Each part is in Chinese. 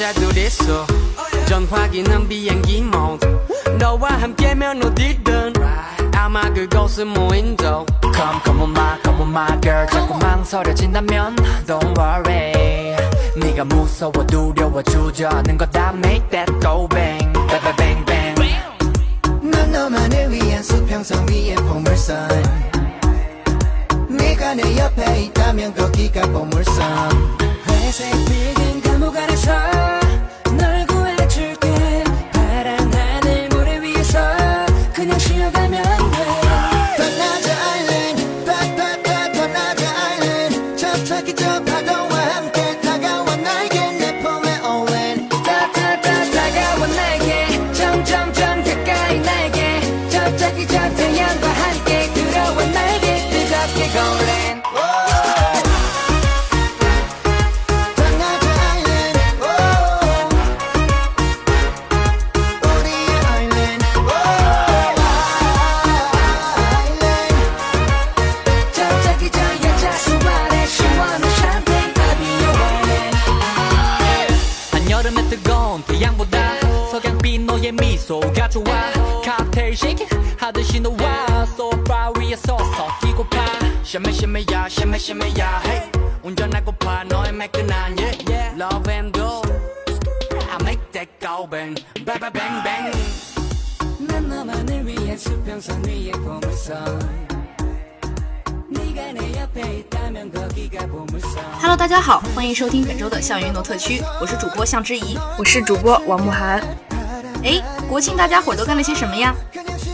떠나자 둘이서 전화기는 비행기 모드 너와 함께면 어디든. 아마 그곳은 무인도 Come come on my come on my girl. 자꾸 망설여진다면 Don't worry. 네가 무서워 두려워 주저하는 거다 Make that go bang. Bang bang bang. 넌 너만을 위한 수평선 위의 보물선. 네가 내 옆에 있다면 거기가 보물선. 회색 빌딩 I'm gonna show 샤메 샤메야 샤메 샤메야 hey 운전하고파 너의 매끈한 yeah yeah love and go I make that go bang bang bang bang bang 난 너만을 위한 수평선 위의 보물선 Hello，大家好，欢迎收听本周的校园运动特区，我是主播向之怡，我是主播王慕涵。哎，国庆大家伙都干了些什么呀？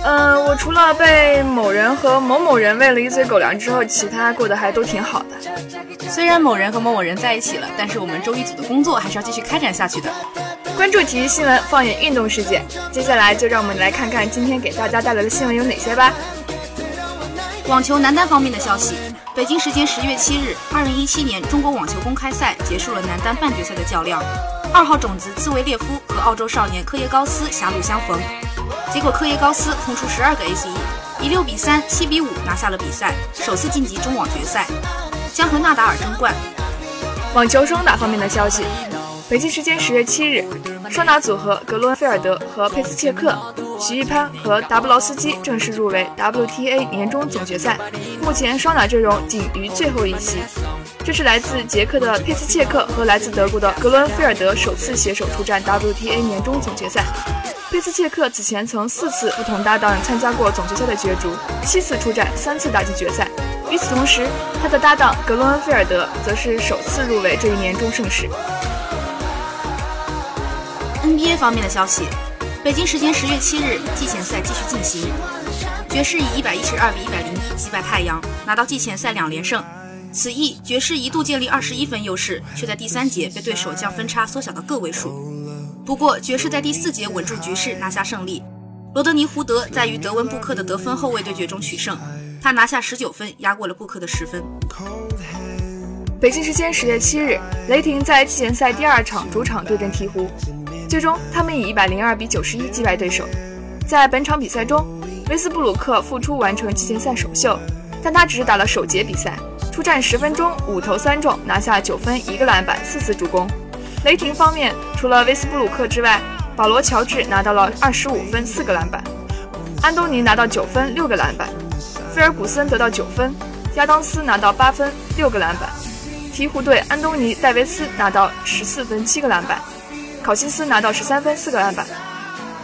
呃，我除了被某人和某某人喂了一嘴狗粮之后，其他过得还都挺好的。虽然某人和某某人在一起了，但是我们周一组的工作还是要继续开展下去的。关注体育新闻，放眼运动世界。接下来就让我们来看看今天给大家带来的新闻有哪些吧。网球男单方面的消息，北京时间十月七日，二零一七年中国网球公开赛结束了男单半决赛的较量。二号种子兹维列夫和澳洲少年科耶高斯狭路相逢，结果科耶高斯轰出十二个 ace，以六比三、七比五拿下了比赛，首次晋级中网决赛，将和纳达尔争冠。网球双打方面的消息，北京时间十月七日，双打组合格罗恩菲尔德和佩斯切克、徐一潘和达布劳斯基正式入围 WTA 年终总决赛，目前双打阵容仅余最后一席。这是来自捷克的佩斯切克和来自德国的格伦菲尔德首次携手出战 WTA 年终总决赛。贝斯切克此前曾四次不同搭档参加过总决赛的角逐，七次出战，三次打进决赛。与此同时，他的搭档格罗恩菲尔德则是首次入围这一年终盛世。NBA 方面的消息，北京时间十月七日，季前赛继续进行，爵士以一百一十二比一百零一击败太阳，拿到季前赛两连胜。此役，爵士一度建立二十一分优势，却在第三节被对手将分差缩小到个位数。不过，爵士在第四节稳住局势，拿下胜利。罗德尼·胡德在与德文·布克的得分后卫对决中取胜，他拿下十九分，压过了布克的十分。北京时间十月七日，雷霆在季前赛第二场主场对阵鹈鹕，最终他们以一百零二比九十一击败对手。在本场比赛中，威斯布鲁克复出完成季前赛首秀。但他只是打了首节比赛，出战十分钟，五投三中，拿下九分、一个篮板、四次助攻。雷霆方面，除了威斯布鲁克之外，保罗·乔治拿到了二十五分、四个篮板，安东尼拿到九分、六个篮板，菲尔古森得到九分，亚当斯拿到八分、六个篮板。鹈鹕队安东尼·戴维斯拿到十四分、七个篮板，考辛斯拿到十三分、四个篮板，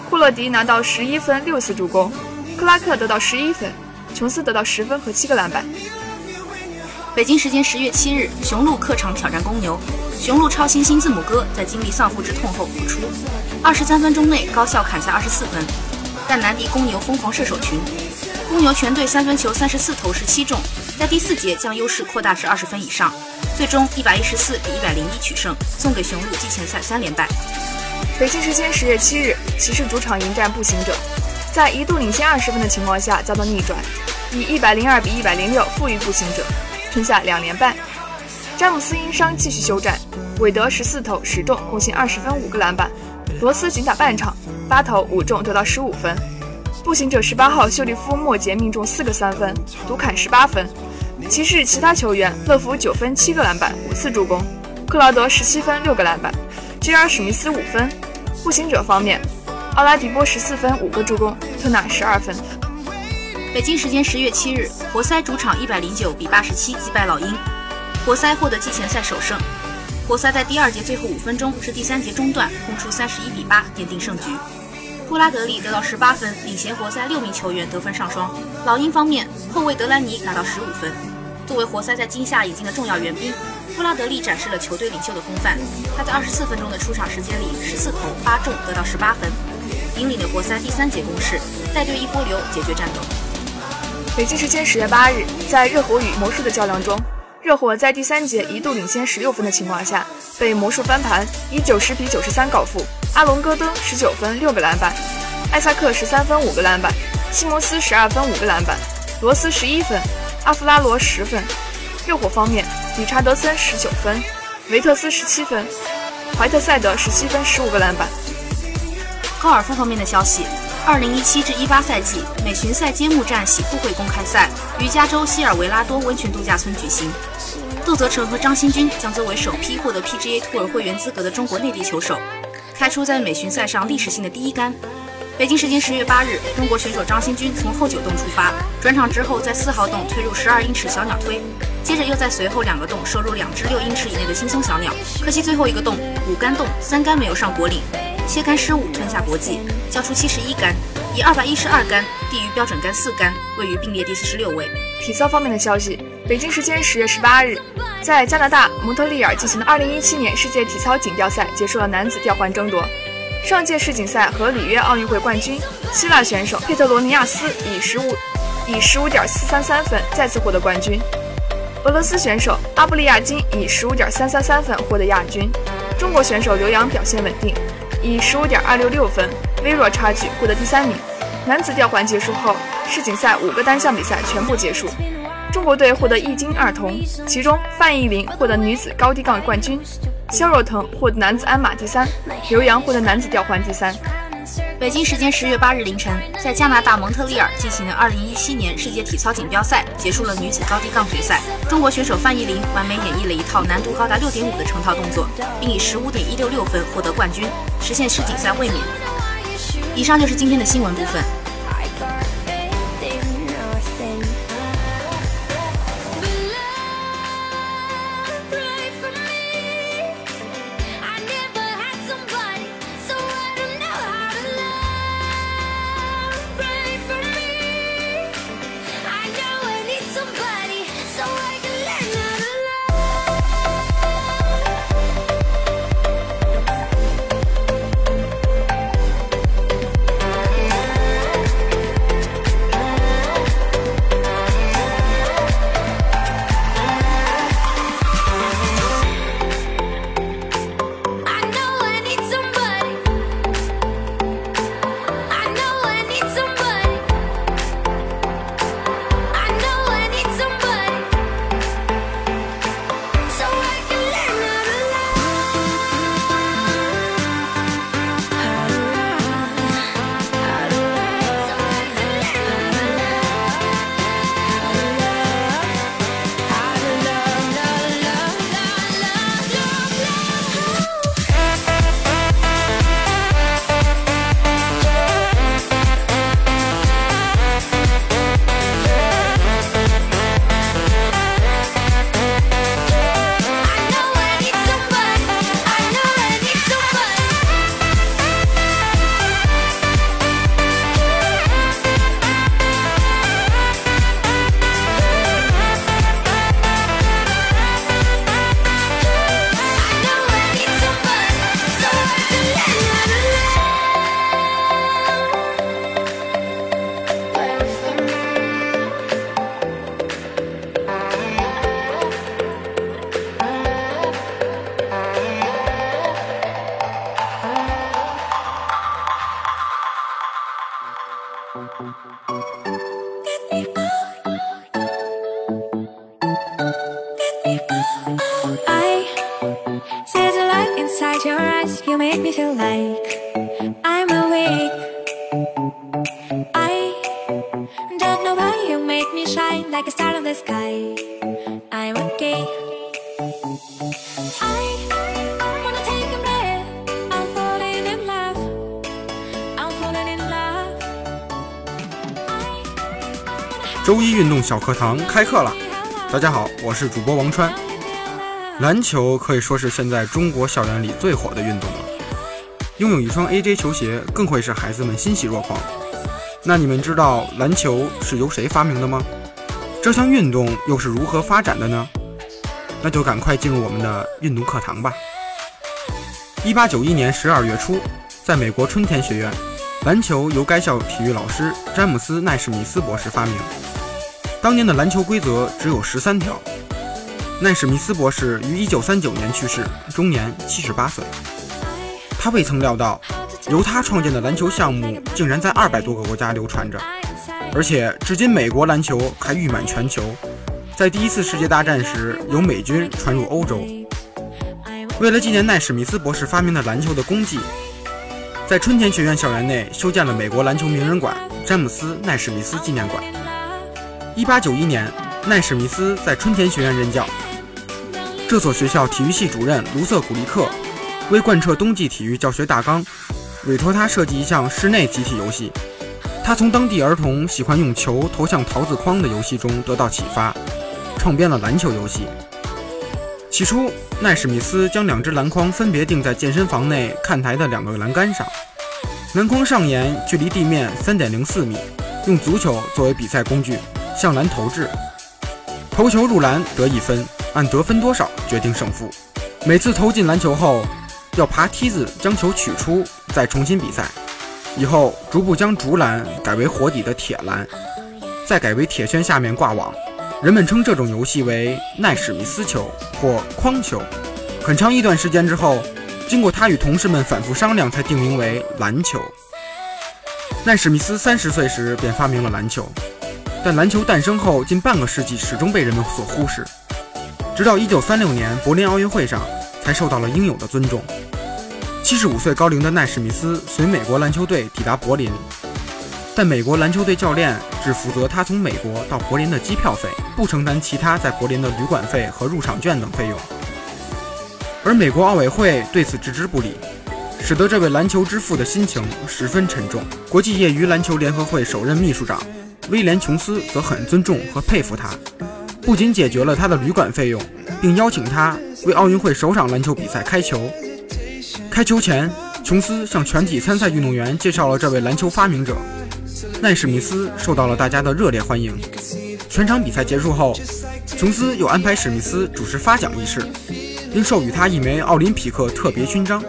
库勒迪拿到十一分、六次助攻，克拉克得到十一分，琼斯得到十分和七个篮板。北京时间十月七日，雄鹿客场挑战公牛。雄鹿超新星字母哥在经历丧父之痛后复出，二十三分钟内高效砍下二十四分，但难敌公牛疯狂射手群。公牛全队三分球三十四投十七中，在第四节将优势扩大至二十分以上，最终一百一十四比一百零一取胜，送给雄鹿季前赛三连败。北京时间十月七日，骑士主场迎战步行者，在一度领先二十分的情况下遭到逆转，以一百零二比一百零六负于步行者。吞下两连败，詹姆斯因伤继续休战。韦德十四投十中，贡献二十分五个篮板。罗斯仅打半场，八投五中，得到十五分。步行者十八号休利夫末节命中四个三分，独砍十八分。骑士其他球员：乐福九分七个篮板，五次助攻；克劳德十七分六个篮板；J.R. 史密斯五分。步行者方面，奥拉迪波十四分五个助攻，特纳十二分。北京时间十月七日，活塞主场一百零九比八十七击败老鹰，活塞获得季前赛首胜。活塞在第二节最后五分钟至第三节中段轰出三十一比八，奠定胜局。布拉德利得到十八分，领衔活塞六名球员得分上双。老鹰方面，后卫德兰尼拿到十五分。作为活塞在今夏引进的重要援兵，布拉德利展示了球队领袖的风范。他在二十四分钟的出场时间里，十四投八中，得到十八分，引领了活塞第三节攻势，带队一波流解决战斗。北京时间十月八日，在热火与魔术的较量中，热火在第三节一度领先十六分的情况下，被魔术翻盘，以九十比九十三告负。阿隆戈登十九分六个篮板，艾萨克十三分五个篮板，西摩斯十二分五个篮板，罗斯十一分，阿弗拉罗十分。热火方面，理查德森十九分，维特斯十七分，怀特塞德十七分十五个篮板。高尔夫方面的消息。二零一七至一八赛季美巡赛揭幕战喜富会公开赛于加州希尔维拉多温泉度假村举行，杜泽成和张新军将作为首批获得 PGA Tour 会员资格的中国内地球手，开出在美巡赛上历史性的第一杆。北京时间十月八日，中国选手张新军从后九洞出发，转场之后在四号洞推入十二英尺小鸟推，接着又在随后两个洞收入两只六英尺以内的轻松小鸟，可惜最后一个洞五杆洞三杆没有上果岭。切杆失误，吞下国际，交出七十一杆，以二百一十二杆低于标准杆四杆，位于并列第四十六位。体操方面的消息：北京时间十月十八日，在加拿大蒙特利尔进行的二零一七年世界体操锦标赛结束了男子吊环争夺。上届世锦赛和里约奥运会冠军希腊选手佩特罗尼亚斯以十五以十五点四三三分再次获得冠军。俄罗斯选手阿布利亚金以十五点三三三分获得亚军。中国选手刘洋表现稳定。以十五点二六六分微弱差距获得第三名。男子吊环结束后，世锦赛五个单项比赛全部结束，中国队获得一金二铜，其中范忆琳获得女子高低杠冠军，肖若腾获得男子鞍马第三，刘洋获得男子吊环第三。北京时间十月八日凌晨，在加拿大蒙特利尔进行的二零一七年世界体操锦标赛结束了女子高低杠决赛。中国选手范忆琳完美演绎了一套难度高达六点五的成套动作，并以十五点一六六分获得冠军，实现世锦赛卫冕。以上就是今天的新闻部分。I'm okay. I wanna take a breath. I'm falling in love. I'm falling in love. 周一运动小课堂开课了，大家好，我是主播王川。篮球可以说是现在中国校园里最火的运动了，拥有一双 AJ 球鞋更会使孩子们欣喜若狂。那你们知道篮球是由谁发明的吗？这项运动又是如何发展的呢？那就赶快进入我们的运动课堂吧。一八九一年十二月初，在美国春田学院，篮球由该校体育老师詹姆斯·奈史密斯博士发明。当年的篮球规则只有十三条。奈史密斯博士于一九三九年去世，终年七十八岁。他未曾料到，由他创建的篮球项目竟然在二百多个国家流传着，而且至今美国篮球还誉满全球。在第一次世界大战时，由美军传入欧洲。为了纪念奈史密斯博士发明的篮球的功绩，在春田学院校园内修建了美国篮球名人馆——詹姆斯·奈史密斯纪念馆。一八九一年，奈史密斯在春田学院任教。这所学校体育系主任卢瑟古利克为贯彻冬季体育教学大纲，委托他设计一项室内集体游戏。他从当地儿童喜欢用球投向桃子筐的游戏中得到启发，创编了篮球游戏。起初，奈史密斯将两只篮筐分别钉在健身房内看台的两个栏杆上，篮筐上沿距离地面三点零四米，用足球作为比赛工具向篮投掷，投球入篮得一分。按得分多少决定胜负。每次投进篮球后，要爬梯子将球取出，再重新比赛。以后逐步将竹篮改为活底的铁篮，再改为铁圈下面挂网。人们称这种游戏为奈史密斯球或框球。很长一段时间之后，经过他与同事们反复商量，才定名为篮球。奈史密斯三十岁时便发明了篮球，但篮球诞生后近半个世纪，始终被人们所忽视。直到1936年柏林奥运会上，才受到了应有的尊重。75岁高龄的奈史密斯随美国篮球队抵达柏林，但美国篮球队教练只负责他从美国到柏林的机票费，不承担其他在柏林的旅馆费和入场券等费用。而美国奥委会对此置之不理，使得这位篮球之父的心情十分沉重。国际业余篮球联合会首任秘书长威廉·琼斯则很尊重和佩服他。不仅解决了他的旅馆费用，并邀请他为奥运会首场篮球比赛开球。开球前，琼斯向全体参赛运动员介绍了这位篮球发明者奈史密斯，受到了大家的热烈欢迎。全场比赛结束后，琼斯又安排史密斯主持发奖仪式，并授予他一枚奥林匹克特别勋章，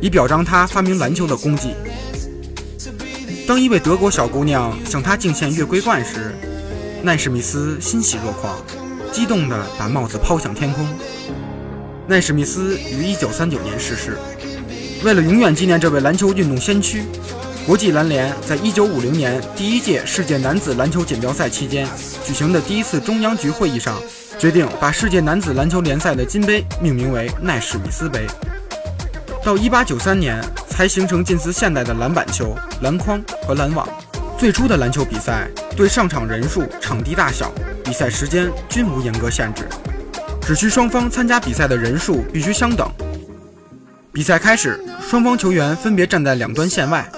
以表彰他发明篮球的功绩。当一位德国小姑娘向他敬献月桂冠时，奈史密斯欣喜若狂，激动地把帽子抛向天空。奈史密斯于1939年逝世。为了永远纪念这位篮球运动先驱，国际篮联在1950年第一届世界男子篮球锦标赛期间举行的第一次中央局会议上，决定把世界男子篮球联赛的金杯命名为奈史密斯杯。到1893年才形成近似现代的篮板球、篮筐和篮网。最初的篮球比赛对上场人数、场地大小、比赛时间均无严格限制，只需双方参加比赛的人数必须相等。比赛开始，双方球员分别站在两端线外，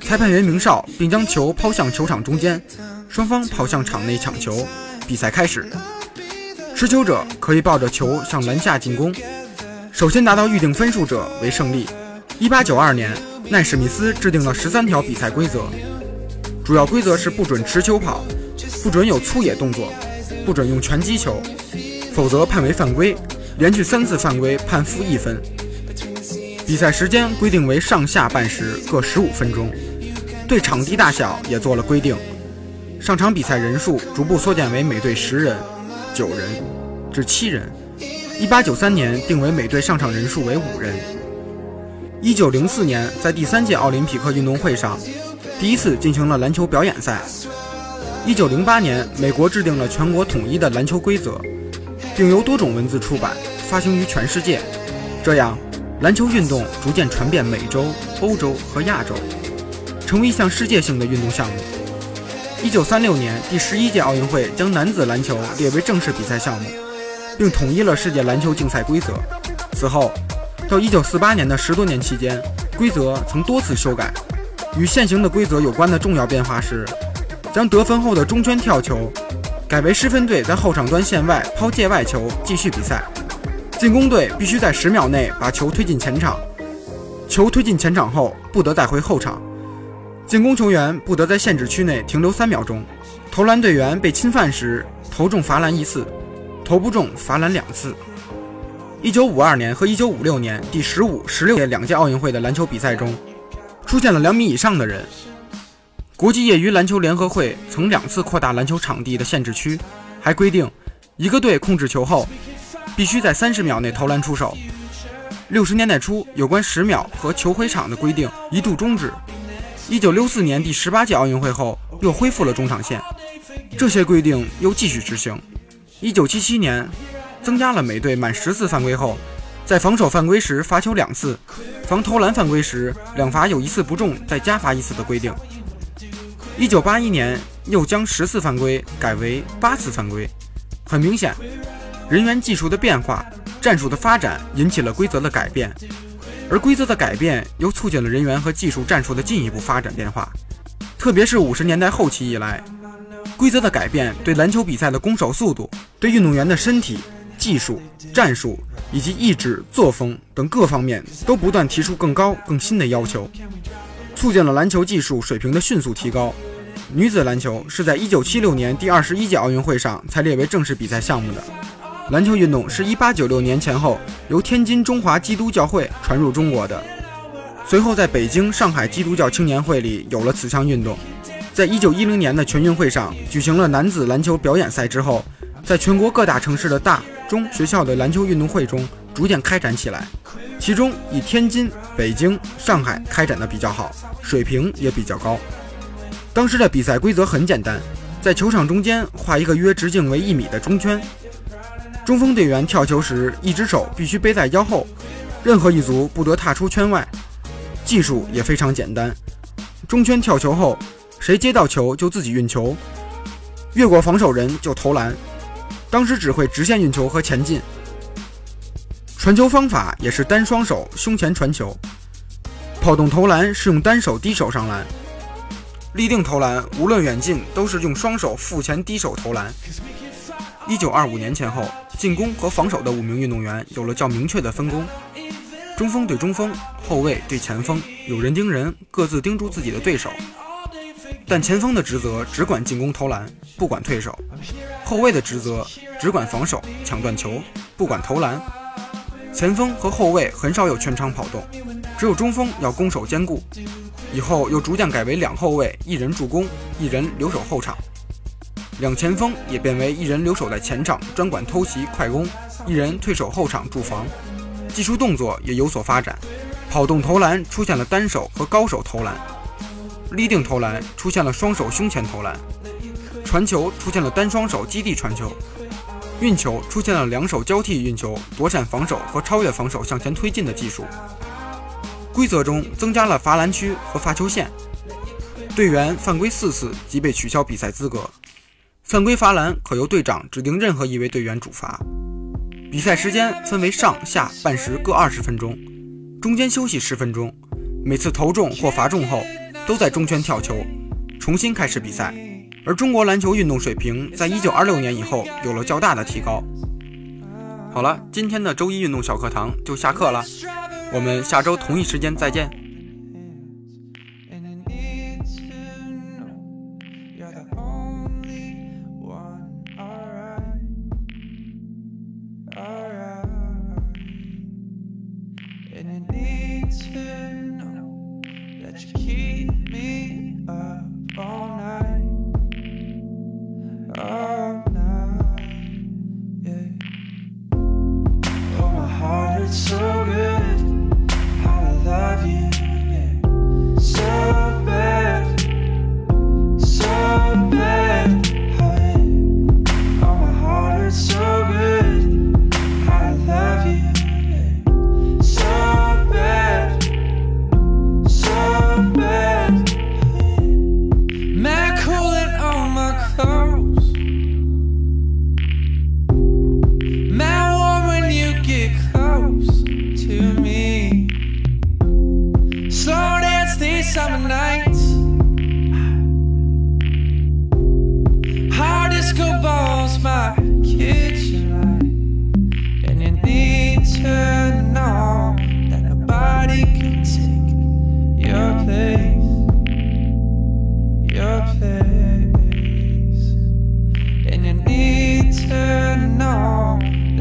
裁判员鸣哨，并将球抛向球场中间，双方跑向场内抢球。比赛开始，持球者可以抱着球向篮下进攻，首先达到预定分数者为胜利。1892年，奈史密斯制定了十三条比赛规则。主要规则是不准持球跑，不准有粗野动作，不准用拳击球，否则判为犯规，连续三次犯规判负一分。比赛时间规定为上下半时各十五分钟，对场地大小也做了规定，上场比赛人数逐步缩减为每队十人、九人至七人。一八九三年定为每队上场人数为五人。一九零四年在第三届奥林匹克运动会上。第一次进行了篮球表演赛。一九零八年，美国制定了全国统一的篮球规则，并由多种文字出版，发行于全世界。这样，篮球运动逐渐传遍美洲、欧洲和亚洲，成为一项世界性的运动项目。一九三六年，第十一届奥运会将男子篮球列为正式比赛项目，并统一了世界篮球竞赛规则。此后，到一九四八年的十多年期间，规则曾多次修改。与现行的规则有关的重要变化是，将得分后的中圈跳球改为失分队在后场端线外抛界外球继续比赛，进攻队必须在十秒内把球推进前场，球推进前场后不得再回后场，进攻球员不得在限制区内停留三秒钟，投篮队员被侵犯时投中罚篮一次，投不中罚篮两次。一九五二年和一九五六年第十五、十六届两届奥运会的篮球比赛中。出现了两米以上的人。国际业余篮球联合会曾两次扩大篮球场地的限制区，还规定一个队控制球后必须在三十秒内投篮出手。六十年代初，有关十秒和球回场的规定一度终止。一九六四年第十八届奥运会后又恢复了中场线，这些规定又继续执行。一九七七年，增加了每队满十次犯规后。在防守犯规时罚球两次，防投篮犯规时两罚有一次不中再加罚一次的规定。一九八一年又将十次犯规改为八次犯规。很明显，人员技术的变化、战术的发展引起了规则的改变，而规则的改变又促进了人员和技术战术的进一步发展变化。特别是五十年代后期以来，规则的改变对篮球比赛的攻守速度、对运动员的身体。技术、战术以及意志、作风等各方面都不断提出更高、更新的要求，促进了篮球技术水平的迅速提高。女子篮球是在1976年第二十一届奥运会上才列为正式比赛项目的。篮球运动是一八九六年前后由天津中华基督教会传入中国的，随后在北京、上海基督教青年会里有了此项运动。在一九一零年的全运会上举行了男子篮球表演赛之后，在全国各大城市的大中学校的篮球运动会中逐渐开展起来，其中以天津、北京、上海开展的比较好，水平也比较高。当时的比赛规则很简单，在球场中间画一个约直径为一米的中圈，中锋队员跳球时一只手必须背在腰后，任何一足不得踏出圈外。技术也非常简单，中圈跳球后，谁接到球就自己运球，越过防守人就投篮。当时只会直线运球和前进，传球方法也是单双手胸前传球，跑动投篮是用单手低手上篮，立定投篮无论远近都是用双手腹前低手投篮。一九二五年前后，进攻和防守的五名运动员有了较明确的分工，中锋对中锋，后卫对前锋，有人盯人，各自盯住自己的对手。但前锋的职责只管进攻投篮，不管退守；后卫的职责只管防守抢断球，不管投篮。前锋和后卫很少有全场跑动，只有中锋要攻守兼顾。以后又逐渐改为两后卫一人助攻，一人留守后场；两前锋也变为一人留守在前场专管偷袭快攻，一人退守后场驻防。技术动作也有所发展，跑动投篮出现了单手和高手投篮。立定投篮出现了双手胸前投篮，传球出现了单双手基地传球，运球出现了两手交替运球、躲闪防守和超越防守向前推进的技术。规则中增加了罚篮区和罚球线，队员犯规四次即被取消比赛资格，犯规罚篮可由队长指定任何一位队员主罚。比赛时间分为上下半时各二十分钟，中间休息十分钟，每次投中或罚中后。都在中圈跳球，重新开始比赛。而中国篮球运动水平在一九二六年以后有了较大的提高。好了，今天的周一运动小课堂就下课了，我们下周同一时间再见。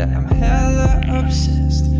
I'm hella obsessed